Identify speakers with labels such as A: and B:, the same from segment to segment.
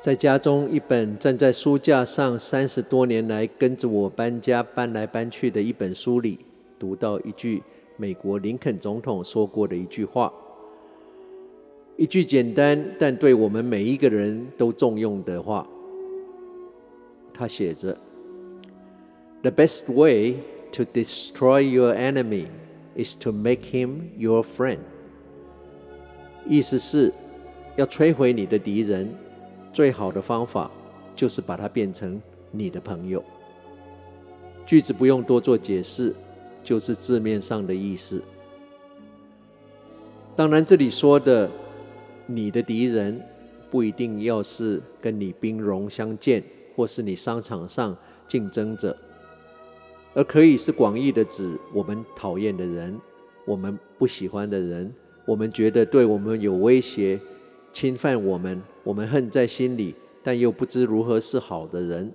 A: 在家中一本站在书架上三十多年来跟着我搬家搬来搬去的一本书里，读到一句美国林肯总统说过的一句话，一句简单但对我们每一个人都重用的话。他写着：“The best way to destroy your enemy is to make him your friend。”意思是，要摧毁你的敌人。最好的方法就是把它变成你的朋友。句子不用多做解释，就是字面上的意思。当然，这里说的你的敌人不一定要是跟你兵戎相见，或是你商场上竞争者，而可以是广义的指我们讨厌的人，我们不喜欢的人，我们觉得对我们有威胁。侵犯我们，我们恨在心里，但又不知如何是好的人。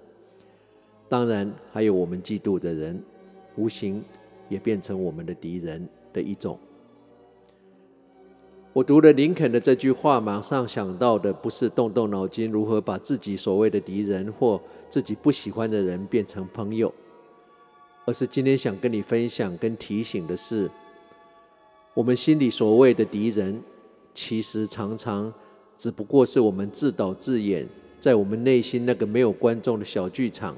A: 当然，还有我们嫉妒的人，无形也变成我们的敌人的一种。我读了林肯的这句话，马上想到的不是动动脑筋如何把自己所谓的敌人或自己不喜欢的人变成朋友，而是今天想跟你分享跟提醒的是，我们心里所谓的敌人，其实常常。只不过是我们自导自演，在我们内心那个没有观众的小剧场，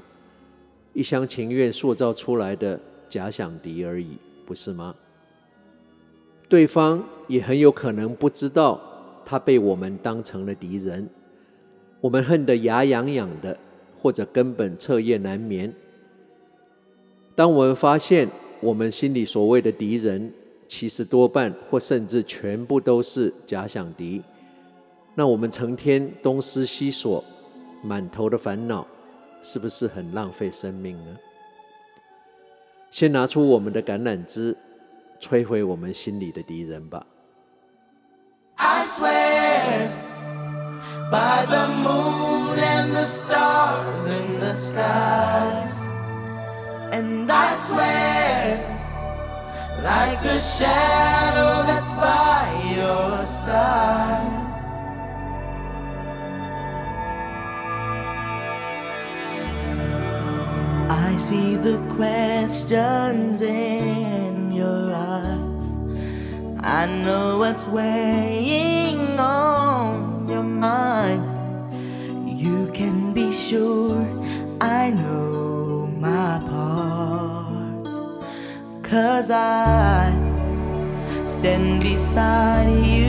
A: 一厢情愿塑造出来的假想敌而已，不是吗？对方也很有可能不知道，他被我们当成了敌人，我们恨得牙痒痒的，或者根本彻夜难眠。当我们发现我们心里所谓的敌人，其实多半或甚至全部都是假想敌。那我们成天东思西索，满头的烦恼，是不是很浪费生命呢？先拿出我们的橄榄枝，摧毁我们心里的敌人吧。I swear by the moon and the stars in the skies, and I swear like a shadow that's by your side.
B: See the questions in your eyes. I know what's weighing on your mind. You can be sure I know my part. Cause I stand beside you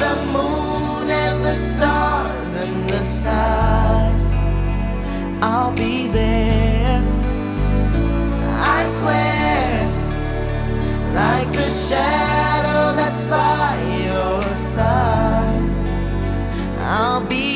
B: the moon and the stars and the skies. I'll be there, I swear, like the shadow that's by your side. I'll be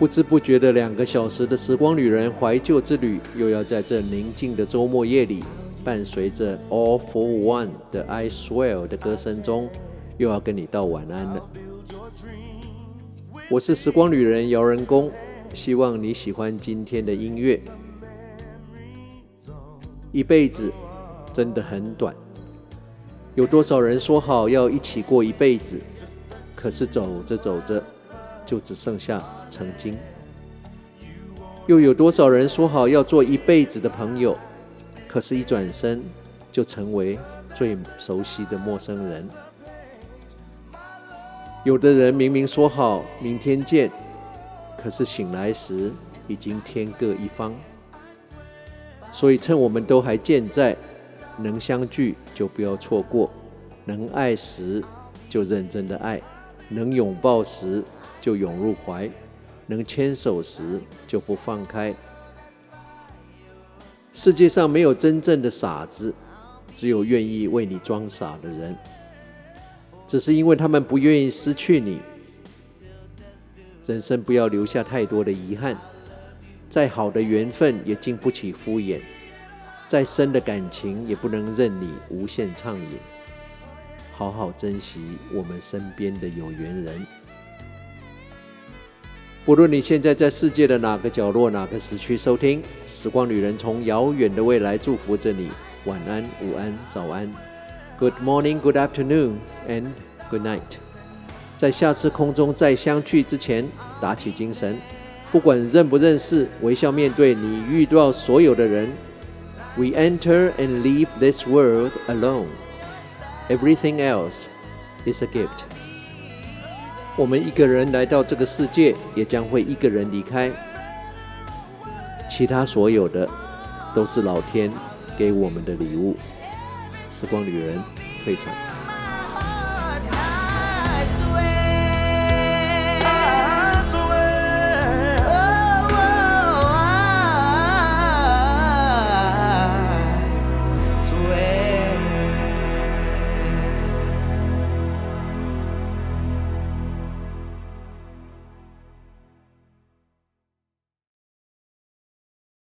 A: 不知不觉的两个小时的时光旅人怀旧之旅，又要在这宁静的周末夜里，伴随着 All for One 的 I Swear 的歌声中，又要跟你道晚安了。我是时光旅人姚人工，希望你喜欢今天的音乐。一辈子真的很短，有多少人说好要一起过一辈子，可是走着走着就只剩下曾经；又有多少人说好要做一辈子的朋友，可是一转身就成为最熟悉的陌生人。有的人明明说好明天见，可是醒来时已经天各一方。所以，趁我们都还健在，能相聚就不要错过；能爱时就认真的爱；能拥抱时就拥入怀；能牵手时就不放开；世界上没有真正的傻子，只有愿意为你装傻的人。只是因为他们不愿意失去你。人生不要留下太多的遗憾，再好的缘分也经不起敷衍，再深的感情也不能任你无限畅饮。好好珍惜我们身边的有缘人。不论你现在在世界的哪个角落、哪个时区收听，时光旅人从遥远的未来祝福着你。晚安、午安、早安，Good morning, Good afternoon, and Good night。在下次空中再相聚之前，打起精神，不管认不认识，微笑面对你遇到所有的人。We enter and leave this world alone. Everything else is a gift. 我们一个人来到这个世界，也将会一个人离开。其他所有的都是老天给我们的礼物。时光旅人退场。